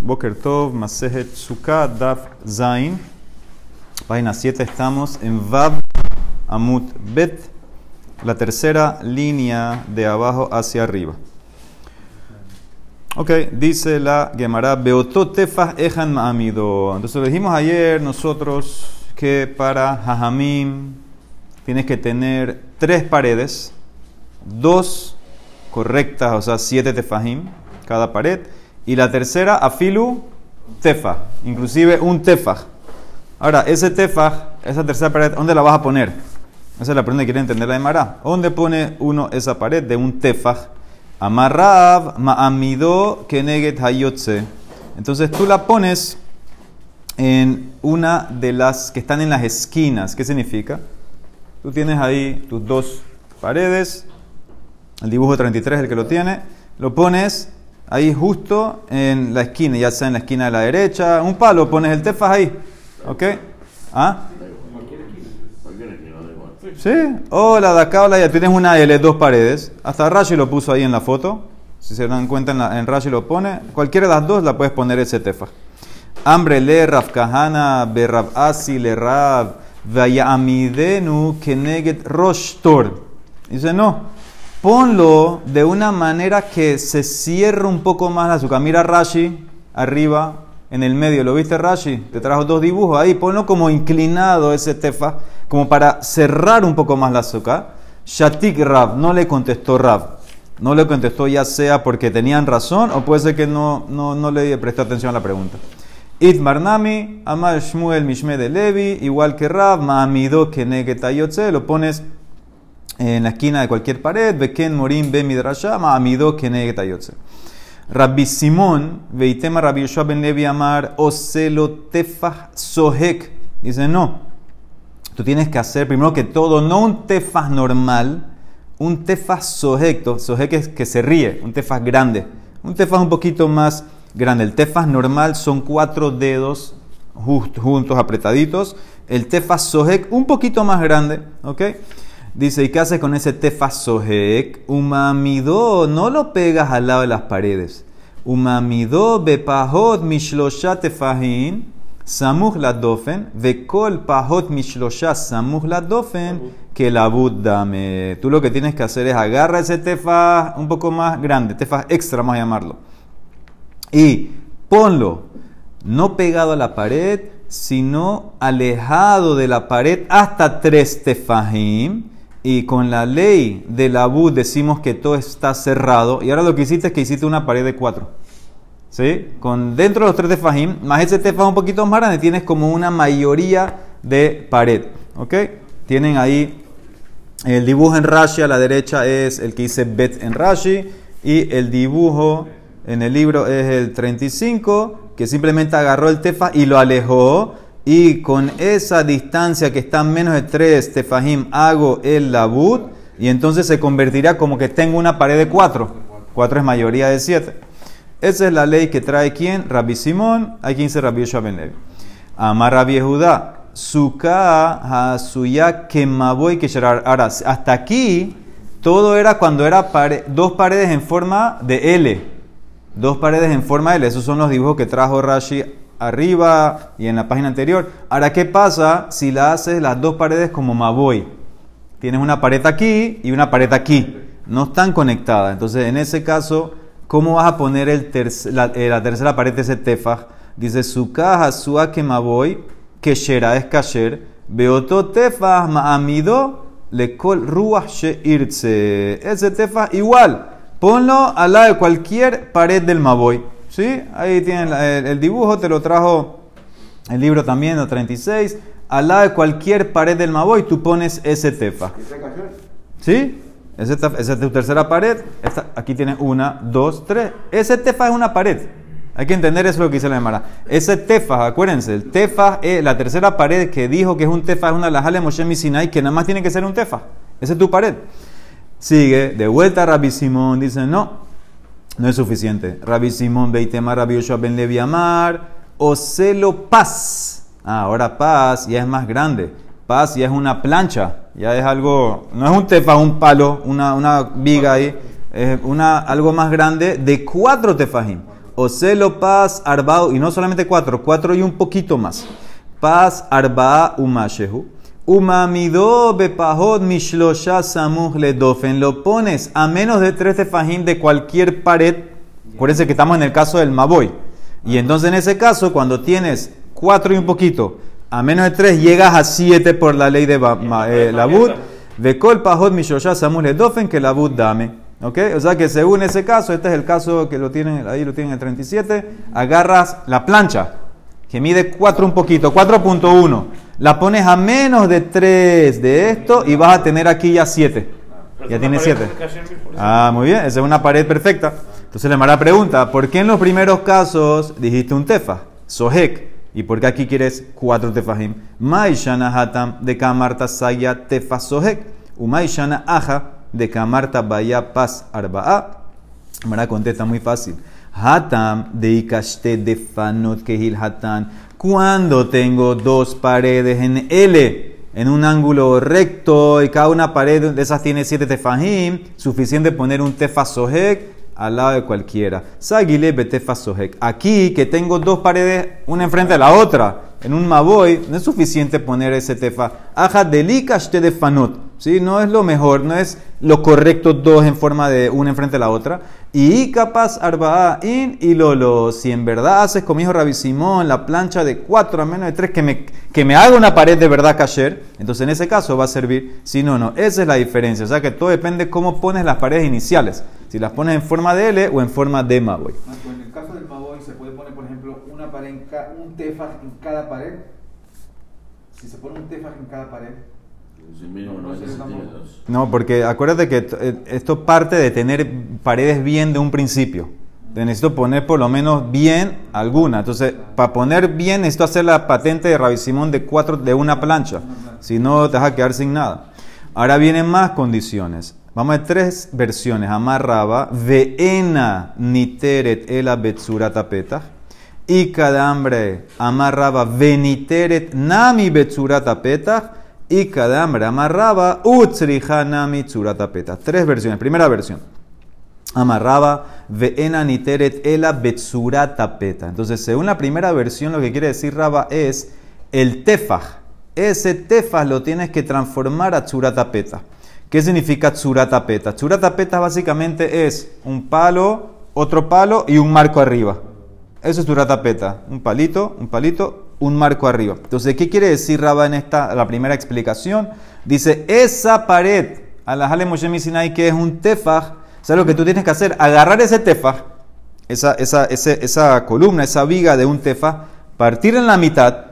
Boker Tov, Masejet Sukkah, Daf Zain. Página 7 estamos en Vav Amut Bet, la tercera línea de abajo hacia arriba. Ok, dice la Gemara, Beoto Tefah Ejan Ma'amido. Entonces dijimos ayer nosotros que para Jajamim tienes que tener tres paredes, dos correctas, o sea, siete tefajim cada pared, y la tercera, afilu tefa, inclusive un tefaj. Ahora, ese tefaj, esa tercera pared, ¿dónde la vas a poner? Esa es la pregunta que quiere entender la Emara. ¿Dónde pone uno esa pared de un tefaj? Amarrav ma'amido keneget hayotze. Entonces tú la pones en una de las que están en las esquinas. ¿Qué significa? Tú tienes ahí tus dos paredes, el dibujo 33 es el que lo tiene, lo pones ahí justo en la esquina, ya sea en la esquina de la derecha, un palo, pones el tefas ahí, ¿ok? ¿Ah? Sí, o la de acá o la de. Tienes una L, dos paredes. Hasta Rashi lo puso ahí en la foto. Si se dan cuenta, en, en Rashi lo pone. Cualquiera de las dos la puedes poner ese tefa. Hambre le Rav Kahana, Berrab Asi, le Rav, Amidenu, Keneget Roshtor. Dice, no, ponlo de una manera que se cierre un poco más la azúcar. Mira Rashi, arriba, en el medio. ¿Lo viste Rashi? Te trajo dos dibujos ahí. Ponlo como inclinado ese tefa, como para cerrar un poco más la azúcar. Shatik Rav, no le contestó Rav. No le contestó ya sea porque tenían razón o puede ser que no, no, no le prestó atención a la pregunta. Itmarnami, Amar Shmuel Mishme de Levi, igual que Rav, Maamido Kenegetayoce, lo pones en la esquina de cualquier pared, Beken Morim Be Midrasha, Maamido Kenegetayoce. Rabbi Simón, Veitema Rabbi Yoshua ben Levi Amar, Oselo Tefah Sohek. Dice, no, tú tienes que hacer primero que todo, no un tefah normal, un tefah sohek. Sohek es que se ríe, un tefah grande. Un tefah un poquito más grande. El tefas normal son cuatro dedos juntos, apretaditos. El tefas sohek un poquito más grande, ¿ok? Dice, ¿y qué haces con ese tefas sohek? Umamido, no lo pegas al lado de las paredes. Umamido bepahot mishlosha tefahin, samuch la dofen, vekol pahot mishlosha samuch la dofen, que la dame. Tú lo que tienes que hacer es agarrar ese tefas un poco más grande, tefas extra, vamos a llamarlo y ponlo no pegado a la pared, sino alejado de la pared hasta tres tefajim. Y con la ley de la bud decimos que todo está cerrado. Y ahora lo que hiciste es que hiciste una pared de cuatro. ¿Sí? Con dentro de los tres tefajim, más ese tefaj un poquito más grande, tienes como una mayoría de pared. ¿Ok? Tienen ahí el dibujo en Rashi a la derecha es el que dice Bet en Rashi. Y el dibujo en el libro es el 35, que simplemente agarró el tefa y lo alejó. Y con esa distancia que está menos de 3 tefajim hago el labut. Y entonces se convertirá como que tengo una pared de 4. 4 es mayoría de 7. Esa es la ley que trae quién? Rabbi Simón. Hay quien dice Rabbi Yoshua Ben. Amar Rabbi Judá. Suka hasuya kemaboy que Ahora, hasta aquí todo era cuando era dos paredes en forma de L dos paredes en forma de L. Esos son los dibujos que trajo Rashi arriba y en la página anterior. Ahora, ¿qué pasa si la haces las dos paredes como Maboy? Tienes una pared aquí y una pared aquí. No están conectadas. Entonces, en ese caso, ¿cómo vas a poner eh, la, tercera pared de ese tefaj? Dice, su caja, su que Maboy, que shera es kasher, beoto tefaj ma'amido, le kol ruach irtse. Ese tefaj igual Ponlo al lado de cualquier pared del Maboy. ¿Sí? Ahí tienen el, dibujo, te lo trajo el libro también, el 36. Al lado de cualquier pared del Maboy, tú pones ese tefa. ¿Sí? Esa es tu tercera pared. aquí tienes una, dos, tres. Ese tefa es una pared. Hay que entender eso lo que dice la Emara. Ese tefa, acuérdense, el tefa es la tercera pared que dijo que es un tefa, es una lajale Moshe Sinai, que nada más tiene que ser un tefa. Esa es tu pared. Sigue, de vuelta Rabbi Simón, dice, no, no es suficiente. Rabbi Simón, Beitema, Rabbi Yoshua Ben Levi Amar, Ocelo Paz. Ah, ahora Paz ya es más grande. Paz ya es una plancha, ya es algo, no es un tefa, un palo, una, una viga ahí, es una, algo más grande de cuatro tefajim. O celo pas arbao, y no solamente cuatro, cuatro y un poquito más. Pas arba umashehu. Umamido bepahot mishlosha samuh ledofen. Lo pones a menos de tres tefajín de cualquier pared. Acuérdense que estamos en el caso del maboy. Y entonces en ese caso, cuando tienes cuatro y un poquito, a menos de tres, llegas a siete por la ley de eh, la bud. Vekol pahot mishlosha samuh ledofen que la bud dame. ¿Ok? O sea que según ese caso, este es el caso que lo tienen, ahí lo tienen en el 37, agarras la plancha, que mide 4 un poquito, 4.1, la pones a menos de 3 de esto y vas a tener aquí ya 7. Ya tiene 7. Ah, muy bien, esa es una pared perfecta. Entonces le la pregunta, ¿por qué en los primeros casos dijiste un tefa? Sohek. ¿Y por qué aquí quieres 4 tefajim? Maishana hatam de kamarta saya tefa sohek. Umaishana aja de Kamarta Baya Paz Arba'a. Mara contesta muy fácil. Hatam de Ikashte de Fanot Kehil Hatan. Cuando tengo dos paredes en L, en un ángulo recto, y cada una pared de esas tiene siete tefajim, suficiente poner un tefasohek al lado de cualquiera. Sagile betefasohek. Aquí que tengo dos paredes, una enfrente de la otra, en un maboy, no es suficiente poner ese tefa. Aja delikashte de fanot. ¿sí? No es lo mejor, no es lo correcto dos en forma de una enfrente de la otra. Y capaz arba'a in y lolo. Si en verdad haces como hijo Rabbi Simón la plancha de cuatro a menos de tres que me, que me haga una pared de verdad kasher, entonces en ese caso va a servir. Si no, no. Esa es la diferencia. O sea que todo depende cómo pones las paredes iniciales. Si las pones en forma de L o en forma de Maboy. En el caso del Maboy se puede poner, por ejemplo, una pared un tefaj en cada pared. Si se pone un tefaj en cada pared, no, porque acuérdate que eh, esto parte de tener paredes bien de un principio. necesito poner por lo menos bien alguna. Entonces, para poner bien, necesito hacer la patente de Rabbi Simón de cuatro de una plancha. Si no, te vas a quedar sin nada. Ahora vienen más condiciones. Vamos a tres versiones. Amarraba, veena niteret ela betsurata petah. Y hambre amarraba veniteret nami betsurata petah y kadamra amarraba utsrihanami tsuratapeta. Tres versiones. Primera versión. Amarraba veena niteret ela betsuratapeta. Entonces, según la primera versión, lo que quiere decir Raba es el tefaj. Ese tefaj lo tienes que transformar a tsuratapeta. ¿Qué significa tsuratapeta? Tsuratapeta básicamente es un palo, otro palo y un marco arriba. Eso es tsuratapeta. Un palito, un palito un marco arriba. Entonces, ¿qué quiere decir Rabba en esta, la primera explicación? Dice, esa pared, a la Hale Moshe Sinai, que es un tefaj, ¿sabes lo que tú tienes que hacer? Agarrar ese tefaj, esa, esa, esa columna, esa viga de un tefaj, partir en la mitad,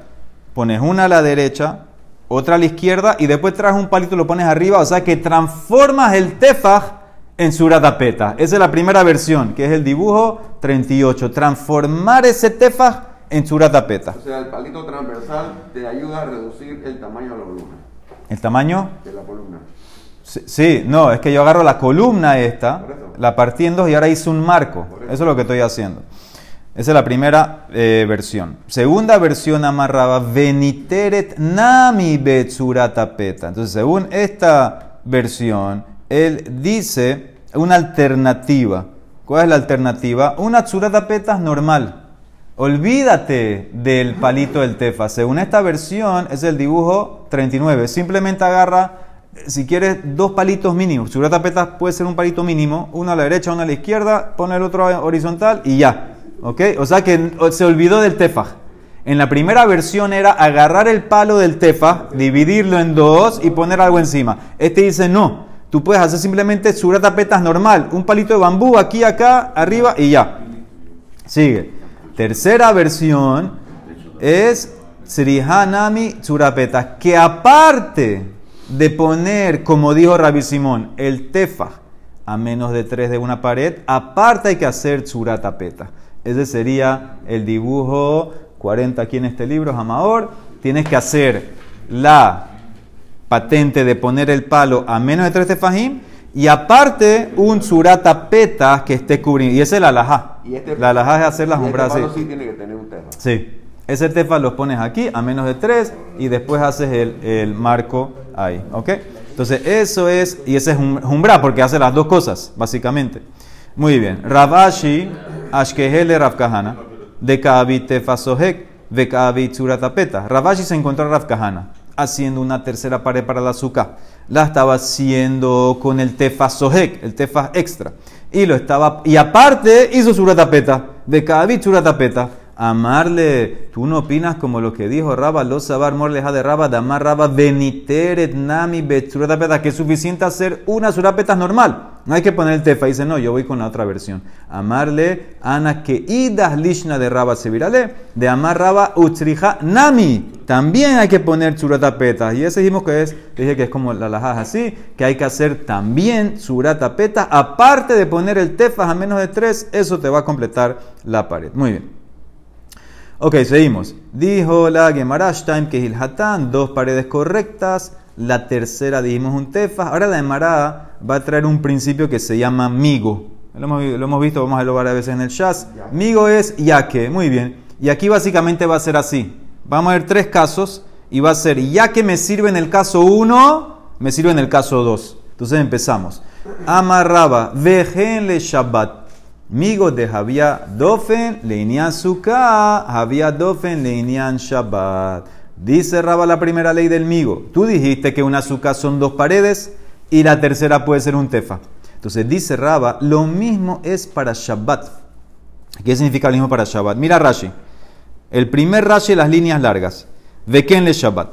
pones una a la derecha, otra a la izquierda, y después traes un palito y lo pones arriba, o sea que transformas el tefaj en suratapeta. Esa es la primera versión, que es el dibujo 38. Transformar ese tefaj en tapeta. O sea, el palito transversal te ayuda a reducir el tamaño de la columna. ¿El tamaño? De la columna. Sí, no, es que yo agarro la columna esta, la partí en dos y ahora hice un marco. Eso. es lo que estoy haciendo. Esa es la primera eh, versión. Segunda versión amarraba veniteret nami tapeta. Entonces, según esta versión, él dice una alternativa. ¿Cuál es la alternativa? Una tapeta normal. Olvídate del palito del tefa. Según esta versión, es el dibujo 39. Simplemente agarra, si quieres, dos palitos mínimos. Su tapeta puede ser un palito mínimo, uno a la derecha, uno a la izquierda, pone el otro horizontal y ya. ¿Ok? O sea que se olvidó del tefa. En la primera versión era agarrar el palo del tefa, dividirlo en dos y poner algo encima. Este dice no. Tú puedes hacer simplemente tapetas normal, un palito de bambú aquí, acá, arriba y ya. Sigue. Tercera versión es Srihanami Tsurapeta, que aparte de poner, como dijo Rabbi Simón, el tefa a menos de tres de una pared, aparte hay que hacer Tsuratapeta. Ese sería el dibujo 40 aquí en este libro, Amaor. Tienes que hacer la patente de poner el palo a menos de tres tefajim y aparte, un surata peta que esté cubriendo. Y ese es la alajá. Este, la alajá es hacer las umbras este así. sí tiene que tener un tefa. Sí. Ese tefa lo pones aquí a menos de 3 y después haces el, el, marco ahí. ¿Ok? Entonces, eso es. Y ese es un umbra porque hace las dos cosas, básicamente. Muy bien. Rabashi Ashkehele Rav Kahana, de Kaavit Tefasohek, de Kaavit Suratapeta. Ravashi se encontró a Rav Kahana haciendo una tercera pared para la azúcar. La estaba haciendo con el Tefasohek, el Tefas extra. Y lo estaba, y aparte hizo Suratapeta, de Kaavit Suratapeta amarle. Tú no opinas como lo que dijo Raba, lo sabar morleja de Raba, damar Raba, beniteret nami betsuratapeta, que es suficiente hacer una surapeta normal. No hay que poner el tefa. Dice, no, yo voy con la otra versión. Amarle, ana que idas lishna de Raba se virale, de amar Raba utrija nami. También hay que poner suratapeta. Y ese dijimos que es, dije que es como la lajas así, que hay que hacer también suratapeta. Aparte de poner el tefa a menos de tres, eso te va a completar la pared. Muy bien. Ok, seguimos. Dijo la Gemara Time que Hilhatán, dos paredes correctas. La tercera dijimos un tefa. Ahora la Gemara va a traer un principio que se llama migo. Lo hemos, visto, vamos a verlo varias veces en el Shas. Migo es yaque. Muy bien. Y aquí básicamente va a ser así. Vamos a ver tres casos y va a ser ya que me sirve en el caso 1, me sirve en el caso 2. Entonces empezamos. Amarraba, vejenle Shabbat. Migo de había dofen leinian suka, había dofen leinian shabbat. Dice Raba la primera ley del migo. Tú dijiste que una suka son dos paredes y la tercera puede ser un tefa. Entonces dice Raba, lo mismo es para Shabbat. ¿Qué significa lo mismo para Shabbat? Mira Rashi. El primer Rashi, las líneas largas. quién le Shabbat.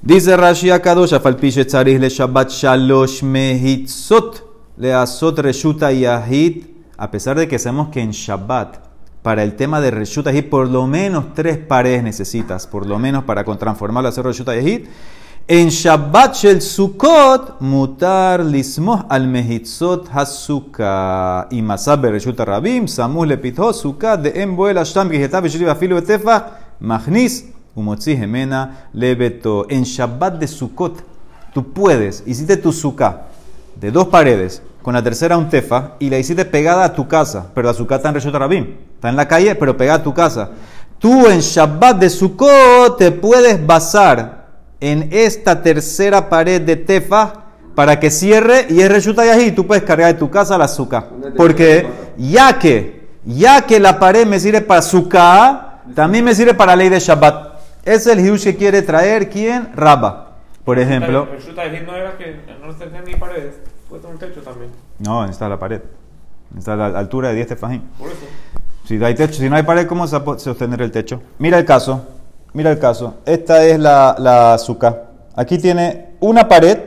Dice Rashi Akadosh, afalpiche tzarih le Shabbat shalosh mehitzot le asot reshuta yahit a pesar de que sabemos que en Shabbat, para el tema de Reshut Yahid, por lo menos tres paredes necesitas, por lo menos para transformarlo a hacer Reshut Yahid, en Shabbat Shel Sukkot, mutar lismoh al mehitzot hasuka. Y masab Reshut Rabim, samuh lepitho suka de emboel ashtam gihetav shriv afilu betefa, machnis umotzi gemena lebeto. En Shabbat de Sukkot, tú puedes, hiciste tu suka de dos paredes, con la tercera un tefa y la hiciste pegada a tu casa, pero la sukkah está en Reshut Rabim, está en la calle, pero pegada a tu casa. Tú en Shabbat de Sukkot te puedes basar en esta tercera pared de tefa para que cierre y es Reshut y tú puedes cargar de tu casa la azúcar. Porque ya que, ya que la pared me sirve para sukkah, también me sirve para la ley de Shabbat. Ese es el hidush que quiere traer, ¿quién? Rabba. Por ejemplo. no era que no ni paredes un techo también. No, necesita la pared. Necesita la altura de 10 tefajín. Por eso. Si, hay techo, si no hay pared, ¿cómo se va a sostener el techo? Mira el caso. Mira el caso. Esta es la, la azúcar. Aquí tiene una pared,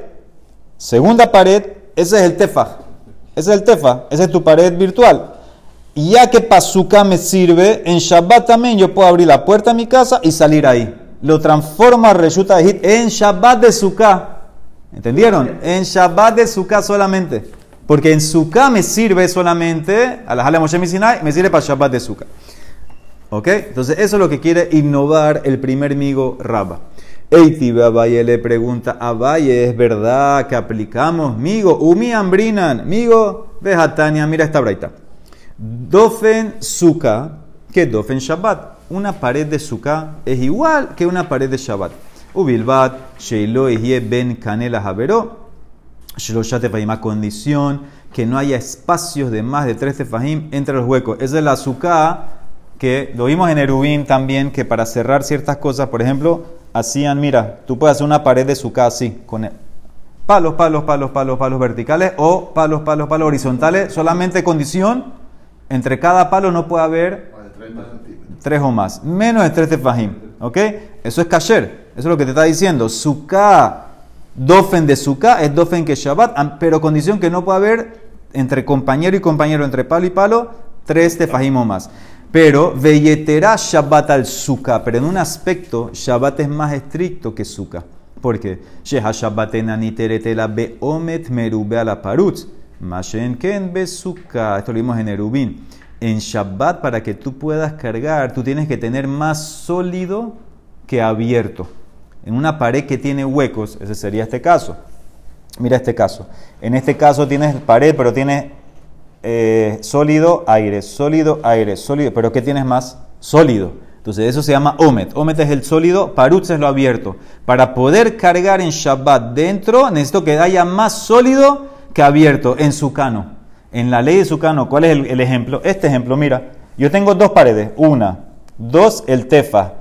segunda pared, ese es el tefaj. Ese es el tefaj, esa es tu pared virtual. Y ya que para me sirve, en Shabbat también yo puedo abrir la puerta de mi casa y salir ahí. Lo transforma Reshuta de en Shabbat de Sukkah. ¿Entendieron? En Shabbat de Sukkah solamente. Porque en Sukkah me sirve solamente, a la Moshe Sinai, me sirve para Shabbat de Sukkah. ¿Ok? Entonces, eso es lo que quiere innovar el primer migo Rabba. Eitibe Abaye le pregunta, Abaye, ¿es verdad que aplicamos migo? Umi ambrinan, migo, vejatania, mira esta braita. Dofen Sukkah, que Dofen Shabbat. Una pared de Sukkah es igual que una pared de Shabbat. Ubilbat, Sheilo Ben Canela Javeró, Shlosha Tefahim, a condición que no haya espacios de más de tres tefahim entre los huecos. Esa es la azúcar que lo vimos en Erubín también, que para cerrar ciertas cosas, por ejemplo, hacían, mira, tú puedes hacer una pared de azúcar así, con palos, palos, palos, palos, palos verticales o palos, palos, palos horizontales, solamente condición, entre cada palo no puede haber tres o más, menos de tres tefahim, ¿ok? Eso es kasher. Eso es lo que te está diciendo. Sukkah, dofen de Sukkah es dofen que Shabbat, pero condición que no puede haber entre compañero y compañero, entre palo y palo, tres tefajim o más. Pero veyetera Shabbat al Sukkah, pero en un aspecto Shabbat es más estricto que Sukkah. ¿Por qué? Sheha Shabbat enaniteretela beomet merube a la parutz. Mashen ken. Esto lo vimos en Erubin. En Shabbat, para que tú puedas cargar, tú tienes que tener más sólido que abierto en una pared que tiene huecos, ese sería este caso. Mira este caso. En este caso tienes pared, pero tienes eh, sólido, aire, sólido, aire, sólido. ¿Pero qué tienes más? Sólido. Entonces eso se llama omet. Omet es el sólido, parutz es lo abierto. Para poder cargar en Shabbat dentro, necesito que haya más sólido que abierto en su cano. En la ley de Sukkah no. ¿Cuál es el, el ejemplo? Este ejemplo, mira. Yo tengo dos paredes. Una, dos, el tefa.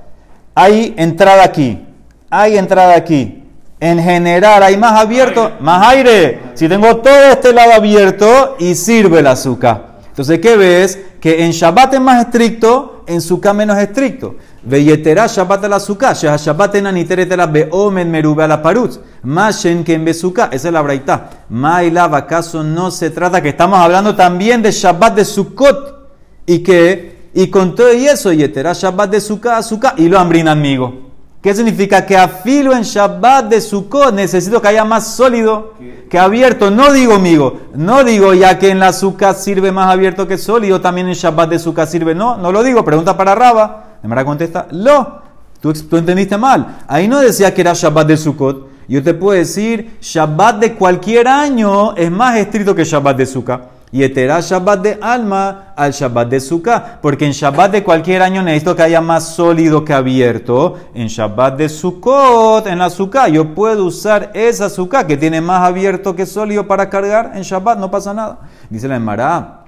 Hay entrada aquí. Hay entrada aquí. En general hay más abierto, más aire. Si tengo todo este lado abierto y sirve el azúcar. Entonces, ¿qué ves? Que en Shabbat es más estricto, en Sukkah menos estricto. Veyetera Shabbat al azúcar, Sheha Shabbat en aniteretela beomen merube a la parutz. Mashen que en besuká, esa es la braita. Mailav, ¿acaso no se trata que estamos hablando también de Shabbat de Sukkot? Y que, y con todo y eso, Yetera Shabbat de Sukkah, Sukkah, y lo hambrin amigo. ¿Qué significa? Que afilo en Shabbat de Sukkot necesito que haya más sólido que abierto. No digo, amigo, no digo ya que en la Sukkot sirve más abierto que sólido, también en Shabbat de Sukkot sirve. No, no lo digo. Pregunta para Raba. Emara contesta, lo. Tú, tú entendiste mal. Ahí no decía que era Shabbat de Sukkot. Yo te puedo decir, Shabbat de cualquier año es más estricto que Shabbat de Sukkot. Y eterá Shabbat de alma al Shabbat de Sukkah. Porque en Shabbat de cualquier año necesito que haya más sólido que abierto. En Shabbat de Sukkot, en la Sukkah, yo puedo usar esa Sukkah que tiene más abierto que sólido para cargar. En Shabbat no pasa nada. Dice la Emara,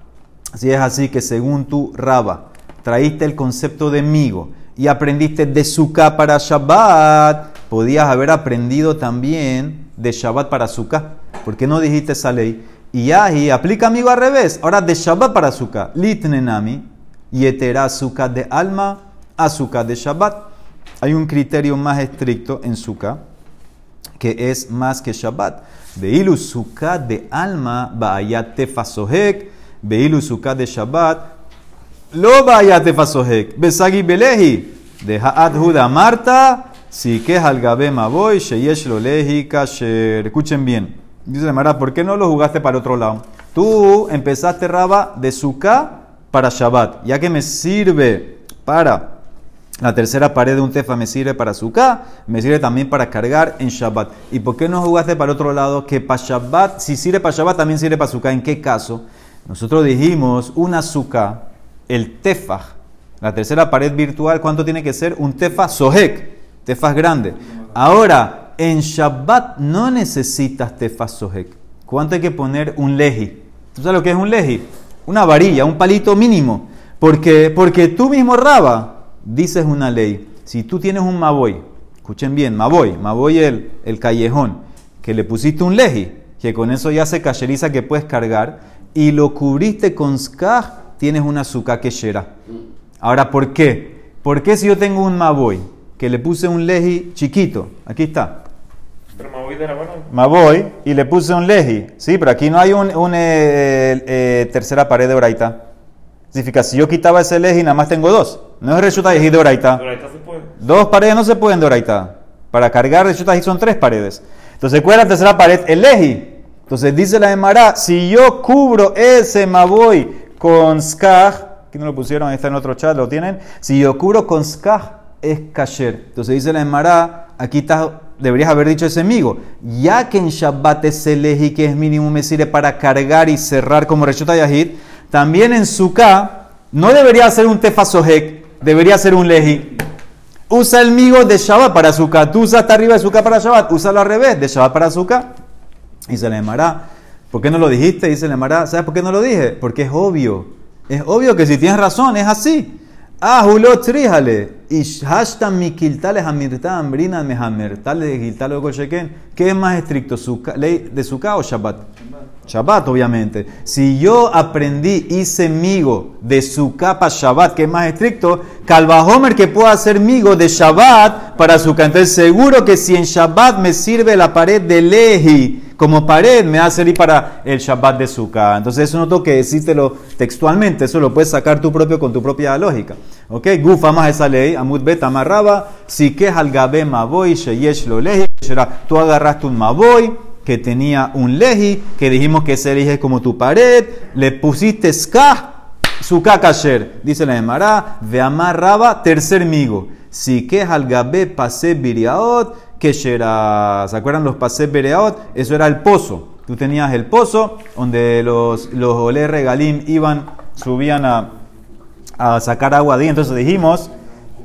si es así que según tu Raba, traíste el concepto de migo y aprendiste de Sukkah para Shabbat, podías haber aprendido también de Shabbat para Sukkah. ¿Por qué no dijiste esa ley? Y ahí aplica amigo al revés. Ahora de Shabbat para Sukkah. Litnenami. Y etera Sukkah de alma. Azúcar de Shabbat. Hay un criterio más estricto en Sukkah. Que es más que Shabbat. Veilu Sukkah de alma. Ba'ayat tefasohek. Veilu Sukkah de Shabbat. Lo ba'ayat tefasohek. Besagi belehi. De Ha'ad Huda Marta. Si que al gabe maboy. Sheyesh lo lehi kasher. Escuchen bien. Dice Mara, ¿por qué no lo jugaste para otro lado? Tú empezaste Raba de Sukkah para Shabbat, ya que me sirve para la tercera pared de un tefa, me sirve para Sukkah, me sirve también para cargar en Shabbat. ¿Y por qué no jugaste para otro lado? Que para Shabbat, si sirve para Shabbat, también sirve para Sukkah. ¿En qué caso? Nosotros dijimos una Sukkah, el tefaj, la tercera pared virtual, ¿cuánto tiene que ser? Un tefa sohek, tefas grande. Ahora, en Shabbat no necesitas tefasohek. ¿Cuánto hay que poner un leji? ¿Tú sabes lo que es un leji? Una varilla, un palito mínimo. Porque, porque tú mismo, Raba, dices una ley. Si tú tienes un maboy, escuchen bien, maboy, maboy el, el callejón, que le pusiste un leji, que con eso ya se cacheriza que puedes cargar, y lo cubriste con skah, tienes una azúcar quechera. Ahora, ¿por qué? ¿Por qué si yo tengo un maboy, que le puse un leji chiquito, aquí está, Pero me voy de la mano. Maboy y le puse un leji. Sí, pero aquí no hay un, un, eh, eh, tercera pared de oraita. Significa, si yo quitaba ese leji, nada más tengo dos. No es reshuta y de oraita. Dos paredes no se pueden de oraita. Para cargar reshuta y son tres paredes. Entonces, ¿cuál es la tercera pared? El leji. Entonces, dice la Emara, si yo cubro ese maboy con skaj, aquí no lo pusieron, está en otro chat, lo tienen. Si yo cubro con skaj, es kasher. Entonces, dice la Emara, aquí está deberías haber dicho ese amigo, ya que en Shabbat ese leji que es mínimo me sirve para cargar y cerrar como Reshut Yahid, también en Sukkah no debería ser un tefasohek, debería ser un leji. Usa el migo de Shabbat para Sukkah. Tú usas hasta arriba de Sukkah para Shabbat, úsalo al revés, de Shabbat para Sukkah. Y se le llamará. ¿Por qué no lo dijiste? Dice le llamará. ¿Sabes por qué no lo dije? Porque es obvio. Es obvio que si tienes razón, es así. Ah, Julio tríjale. Y hashtam mi kiltales amirta ambrina mehamertale de kiltale o sheken. ¿Qué es más estricto, ley de Sukkah o Shabbat? Shabbat, obviamente. Si yo aprendí, hice migo de Sukkah para Shabbat, que es más estricto, Calvajomer que pueda hacer migo de Shabbat para Sukkah. Entonces, seguro que si en Shabbat me sirve la pared de Lehi como pared, me va a servir para el Shabbat de Sukkah. Entonces, eso no tengo que decírtelo textualmente, eso lo puedes sacar tú propio con tu propia lógica. ¿Ok? Gufa más esa ley, Amud Bet amarraba, si que al gabe maboy, sheyesh lo lehi, tú agarraste un maboy que tenía un leji, que dijimos que ese leji es como tu pared, le pusiste skah, Sukkah kasher, dice la Emara, ve amarraba, tercer migo. Si que al gabe pase biriaot, que shera. ¿Se acuerdan los pase biriaot? Eso era el pozo. Tú tenías el pozo donde los, los olé regalim iban, subían a, a sacar agua ahí. Entonces dijimos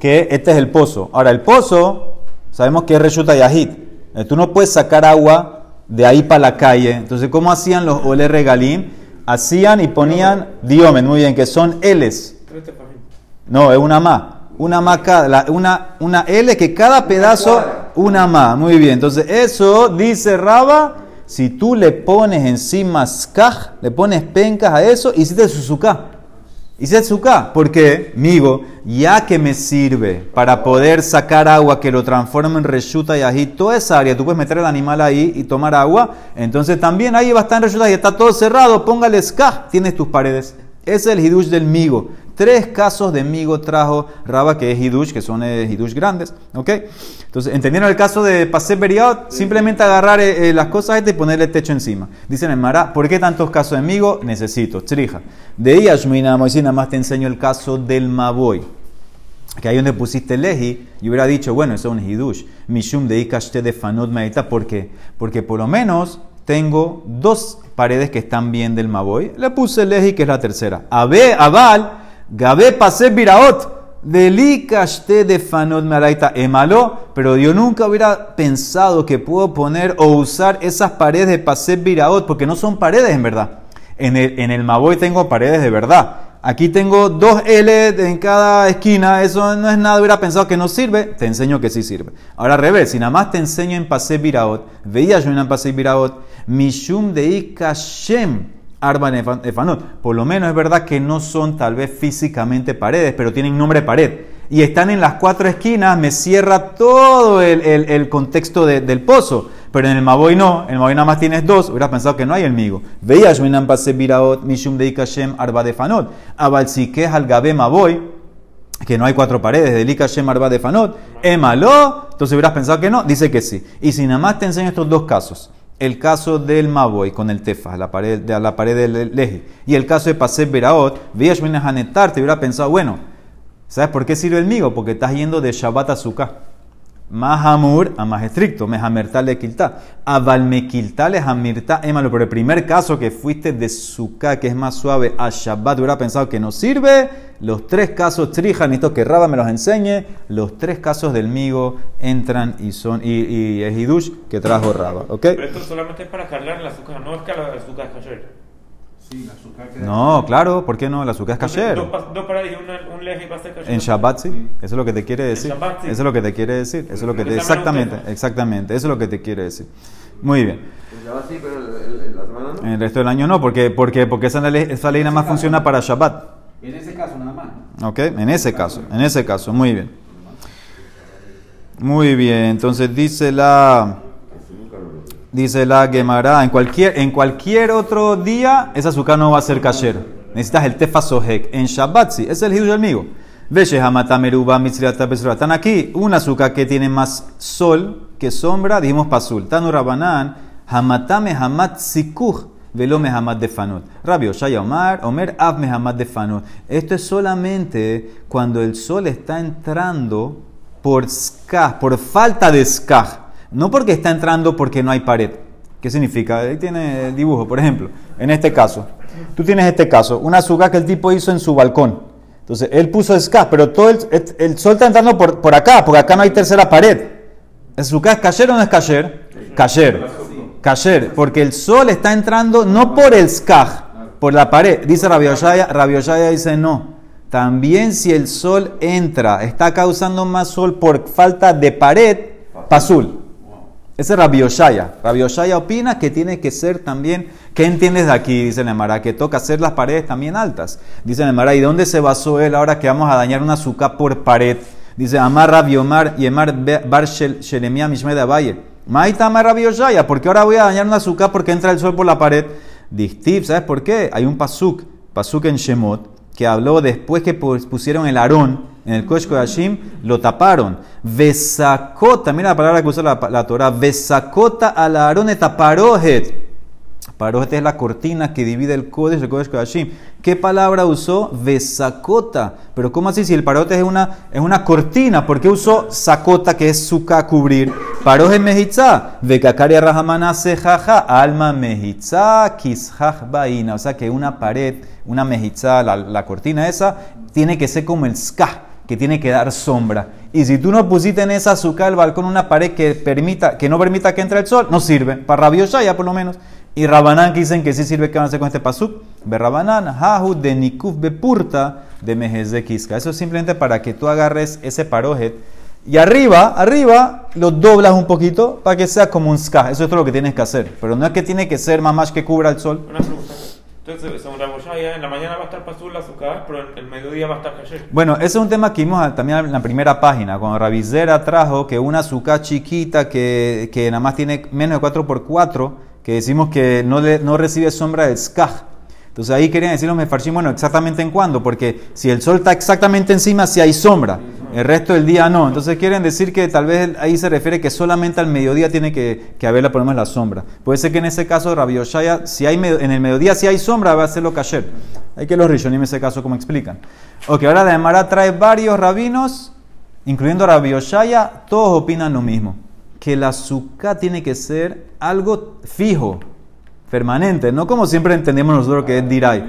que este es el pozo. Ahora, el pozo, sabemos que es Reshuta Yahid. Eh, Tú no puedes sacar agua de ahí para la calle. Entonces, ¿cómo hacían los Ole Regalim? Hacían y ponían diomen, muy bien, que son L's. No, es una ma. Una ma cada, una, una L que cada pedazo, una ma. Muy bien. Entonces, eso dice Raba. Si tú le pones encima skaj, le pones pencas a eso, hiciste suzuka. Hiciste suzuka. ¿Por qué? Migo, ya que me sirve para poder sacar agua que lo transforme en reshuta y ají, toda esa área, tú puedes meter el animal ahí y tomar agua. Entonces, también ahí va a estar en reshuta y está todo cerrado. Póngale skaj, tienes tus paredes. Ese es el hidush del migo. Tres casos de migo trajo Raba, que es hidush, que son eh, hidush grandes. ¿Ok? Entonces, ¿entendieron el caso de Pasé Beriot? Simplemente agarrar eh, eh, las cosas estas y ponerle techo encima. Dicen en Mará, ¿por qué tantos casos de migo? Necesito. Trija. De Yashmina Moisés, nada más te enseño el caso del Maboy. Que ahí donde pusiste leji, y hubiera dicho, bueno, eso es un hidush. Mishum de ikashte de fanot maita. ¿Por qué? Porque por lo menos tengo dos paredes que están bien del Maboy. Le puse leji, que es la tercera. Abe, abal, gabe pase biraot. Delikashte de fanot maraita emalo, pero yo nunca hubiera pensado que puedo poner o usar esas paredes de pase biraot, porque no son paredes en verdad. En el, en Maboy tengo paredes de verdad. Aquí tengo dos L en cada esquina. Eso no es nada. Hubiera pensado que no sirve. Te enseño que sí sirve. Ahora, al revés. Si nada más te enseño en Pasé Biraot, veía yo en Pasé Biraot, Mishum de Ikashem Arba Efanot. Por lo menos es verdad que no son tal vez físicamente paredes, pero tienen nombre de pared. Y están en las cuatro esquinas, me cierra todo el, el- contexto de- del pozo. Pero en el Maboy no, en el Maboy nada más tienes dos, hubieras pensado que no hay el migo. Veías Shminan Pase Biraot, Mishum de Ikashem Arba de Fanot. Abal al Gabe Maboy, que no hay cuatro paredes, del Ikashem Arba de Fanot. Emalo, entonces hubieras pensado que no, dice que sí. Y si nada más te enseño estos dos casos, el caso del Maboy con el Tefa, la pared, de la pared del Leje, y el caso de Pase Biraot, veías Shminan Hanetar, te hubiera pensado, bueno, ¿sabes por qué sirve el migo? Porque estás yendo de Shabbat a Sukkah. Más amur a más estricto, mejamertal de quiltá. Avalmekiltá hamirta émalo. Pero el primer caso que fuiste de Sukkah, que es más suave, a Shabbat, hubiera pensado que no sirve. Los tres casos trijan, necesito que Raba me los enseñe. Los tres casos del migo entran y son, y, y es Hidush que trajo Raba, ¿ok? Pero esto solamente es para cargar el azúcar, no es que el azúcar es. Sí, el azúcar queda. No, claro, ¿por qué no? El azúcar es kasher. Dos, pa- dos para y una- un leje va a ser kasher. En Shabbat sí, eso es lo que te quiere decir. Shabbat, sí. Eso es lo que te quiere decir. Eso es lo que te, exactamente, exactamente. Eso es lo que te quiere decir. Muy bien. Ya va así, pero el- el- la semana no. En el resto del año no, porque, porque, porque esa, ley, esa ley nada más funciona para Shabbat. En ese caso nada más. ¿no? ¿Ok? En ese caso, en ese caso, muy bien. Muy bien, entonces dice la. Dice la Gemara, en cualquier, en cualquier otro día, ese azúcar no va a ser kasher. Necesitas el tefa sohek. En Shabbat sí, es el hidush del migo. Están aquí, un azúcar que tiene más sol que sombra, dijimos pasul. Tanu rabanán, hamata mehamat sikuch. Velo mehamat de fanot. Rabbi Oshaya Omar, Omer av mehamat de fanot. Esto es solamente cuando el sol está entrando por skaj, por falta de skaj. No porque está entrando porque no hay pared. ¿Qué significa? Ahí tiene el dibujo, por ejemplo. En este caso, tú tienes este caso, una azúcar que el tipo hizo en su balcón. Entonces, él puso skaj, pero todo el, sol está entrando por, por acá, porque acá no hay tercera pared. ¿El azúcar es kasher o no es kasher? Kasher. Kasher, porque el sol está entrando no por el skaj, por la pared. Dice Rabbi Oshaya, Rabbi Oshaya dice no. También si el sol entra, está causando más sol por falta de pared, pasul. Ese es Rabbi Oshaya. Rabbi Oshaya opina que tiene que ser también, ¿qué entiendes de aquí? Dice Nemara, que toca hacer las paredes también altas. Dice Nemara, ¿y dónde se basó él ahora que vamos a dañar una azúcar por pared? Dice, Amar Rabbi Omar y Emar Bar Shel- Shelemiah Mishme de Abaye. Maita Amar Rabbi Oshaya, porque ahora voy a dañar una azúcar porque entra el sol por la pared. Dictiv, ¿sabes por qué? Hay un pasuk, pasuk en Shemot, que habló después que pus- pusieron el arón en el Kosh Kodashim, lo taparon. Vesacota, mira la palabra que usa la, la Torah, Vesacota al arón etaparojet. Parojet es la cortina que divide el Kodesh del Kodesh Kodashim. ¿Qué palabra usó? Vesacota. Pero ¿cómo así? Si el parote es una, es una cortina, ¿por qué usó sacota que es suka cubrir? Parojet mejitza. Vekakaria rahamana sejaja. Alma mejitza kishaj baina. O sea que una pared, una mejitza, la, la cortina esa, tiene que ser como el ska que tiene que dar sombra. Y si tú no pusiste en esa azúcar el balcón una pared que permita, que no permita que entre el sol, no sirve. Para rabiosa ya por lo menos. Y Rabanán que dicen que sí sirve que van a hacer con este pasuk. Ve Rabanán, Hahu de Nikuf Bepurta de Mejeze Kiska. Eso es simplemente para que tú agarres ese parojet y arriba, arriba, lo doblas un poquito para que sea como un ska. Eso es todo lo que tienes que hacer. Pero no es que tiene que ser mamás que cubra el sol. Una pregunta. Entonces, según Raboshaya, en la mañana va a estar pasul azúcar, pero en el mediodía va a estar cayer. Bueno, ese es un tema que vimos también en la primera página, cuando Ravizera trajo que una azúcar chiquita que, que nada más tiene menos de 4x4, que decimos que no, le, no recibe sombra del skaj. Entonces ahí querían decir los mefarshim, bueno, exactamente en cuándo, porque si el sol está exactamente encima, si hay sombra, el resto del día no. Entonces quieren decir que tal vez ahí se refiere que solamente al mediodía tiene que, haber, menos, la sombra. Puede ser que en ese caso, Rabbi Yoshaya, si hay, en el mediodía si hay sombra, va a hacerlo kasher. Hay que los rishonim en ese caso, como explican. Ok, ahora la Emara trae varios rabinos, incluyendo Rabbi Yoshaya, todos opinan lo mismo. Que la azúcar tiene que ser algo fijo, permanente, no como siempre entendemos nosotros que es diray.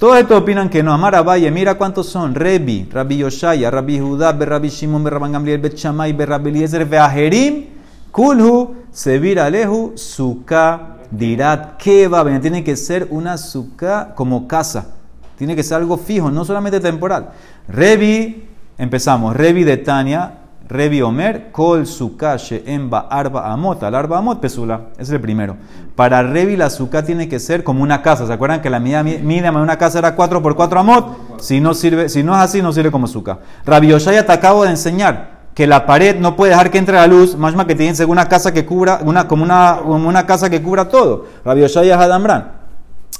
Todos estos opinan que no. Amar Valle, mira cuántos son. Rebi, Rabbi Yoshaya, Rabbi Judá, Rabbi Shimon, Rabban Gamliel, Bet Shammai, Rabbi Eliezer, Beajerim, Kulhu, Sevir Alehu, Suka, Dirat, Keva. Tiene que ser una suka como casa. Tiene que ser algo fijo, no solamente temporal. Rebi, empezamos. Rebi de Tania, Rebi Omer, Kol Suka Sheemba Arba Amot, al Arba Amot Pesula. Es el primero. Para Rebi la Suka tiene que ser como una casa. ¿Se acuerdan que la medida mínima de una casa era 4 por 4 Amot? Si no, sirve, si no es así, no sirve como Suka. Rabbi Yoshaya te acabo de enseñar que la pared no puede dejar que entre la luz, más más que tiene una casa que cubra, una, como, una, como una casa que cubra todo. Rabbi Yoshaya es Adamran.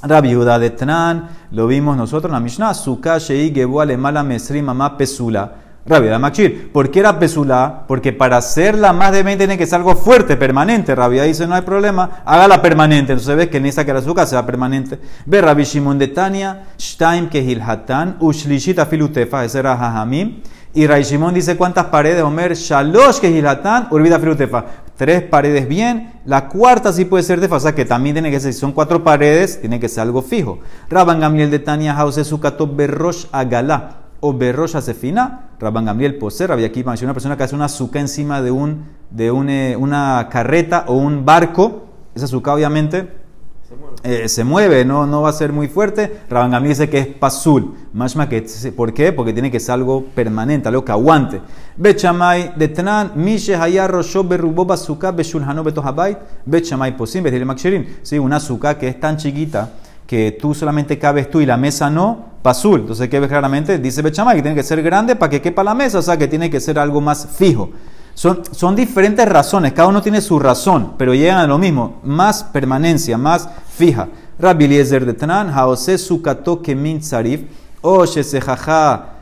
Rabbi de lo vimos nosotros en la Mishnah, Suka Shei Gebu Alemala Mesri Mamá Pesula. Rabbi Judá Machir, ¿por qué era Pesula? Porque para hacerla más de 20 tiene que ser algo fuerte, permanente. Rabbi Judá dice, no hay problema, hágala permanente. Entonces ves que necesita que la azúcar sea permanente. Ve Rabbi Shimon de Tania, Shtaim Kehilhatan, Ushlishit Afilutefa, ese era Jajamim. Y Ray Shimon dice cuántas paredes, Homer, Shalosh Kehilhatan, Urbita Filutefa. Tres paredes bien, la cuarta sí puede ser tefa, o sea que también tiene que ser, si son cuatro paredes, tiene que ser algo fijo. Rabban Gamliel de Tania, Hause Sukato Berrosh Agalá o Berrosh Asefina. Rabban Gamliel posee, Rabbi Akiva, una persona que hace una azúcar encima de, un, de un, eh, una carreta o un barco, esa azúcar obviamente Se mueve. eh, se mueve, no, no va a ser muy fuerte. Rabangami dice que es pasul. Mashma que, ¿Por qué? Porque tiene que ser algo permanente, algo que aguante. Bechamay de Tnan, Mishe Hayarro Shobe Ruboba Suka Beshulhano Betohabait, Bechamay Posim, Betil Makshirim. Sí, una suka que es tan chiquita que tú solamente cabes tú y la mesa no, pasul. Entonces, ¿qué ves claramente? Dice Bechamay que tiene que ser grande para que quepa la mesa, o sea que tiene que ser algo más fijo. Son, son diferentes razones, cada uno tiene su razón, pero llegan a lo mismo, más permanencia, más fija. Rabbi Eliezer de Tanan, Haose Sukato Kemin Tzarif, o Shesejaja,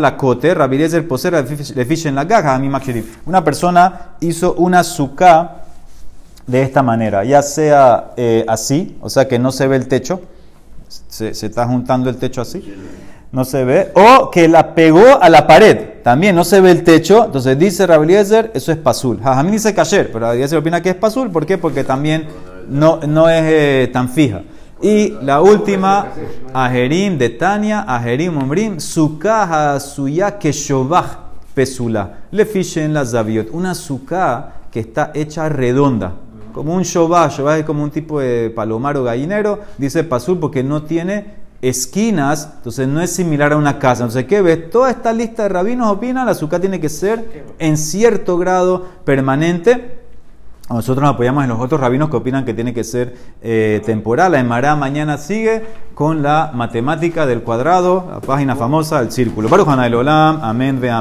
la Kote, Rabbi Eliezer posee le fiche en la gaja. Una persona hizo una suka de esta manera, ya sea eh, así, o sea que no se ve el techo, se, se está juntando el techo así, no se ve, o que la pegó a la pared, también no se ve el techo, entonces dice Rabbi Eliezer, eso es pasul. Jajamín dice kasher, pero Rabbi Eliezer opina que es pasul, ¿por qué? Porque también no, no es eh, tan fija. Y la última, Ajerim de Tania, Ajerim Omrim, Sukkah suya que pesula. Le fiche en la Zaviot. Una suká que está hecha redonda. Como un Shovah, Shovah es como un tipo de palomar o gallinero. Dice Pasul porque no tiene esquinas, entonces no es similar a una casa. Entonces, ¿qué ves? Toda esta lista de rabinos opinan, la azúcar tiene que ser en cierto grado permanente. Nosotros nos apoyamos en los otros rabinos que opinan que tiene que ser eh, temporal. La Emara mañana sigue con la matemática del cuadrado, la página famosa, el círculo. Baruch Olam, amén, ve amén.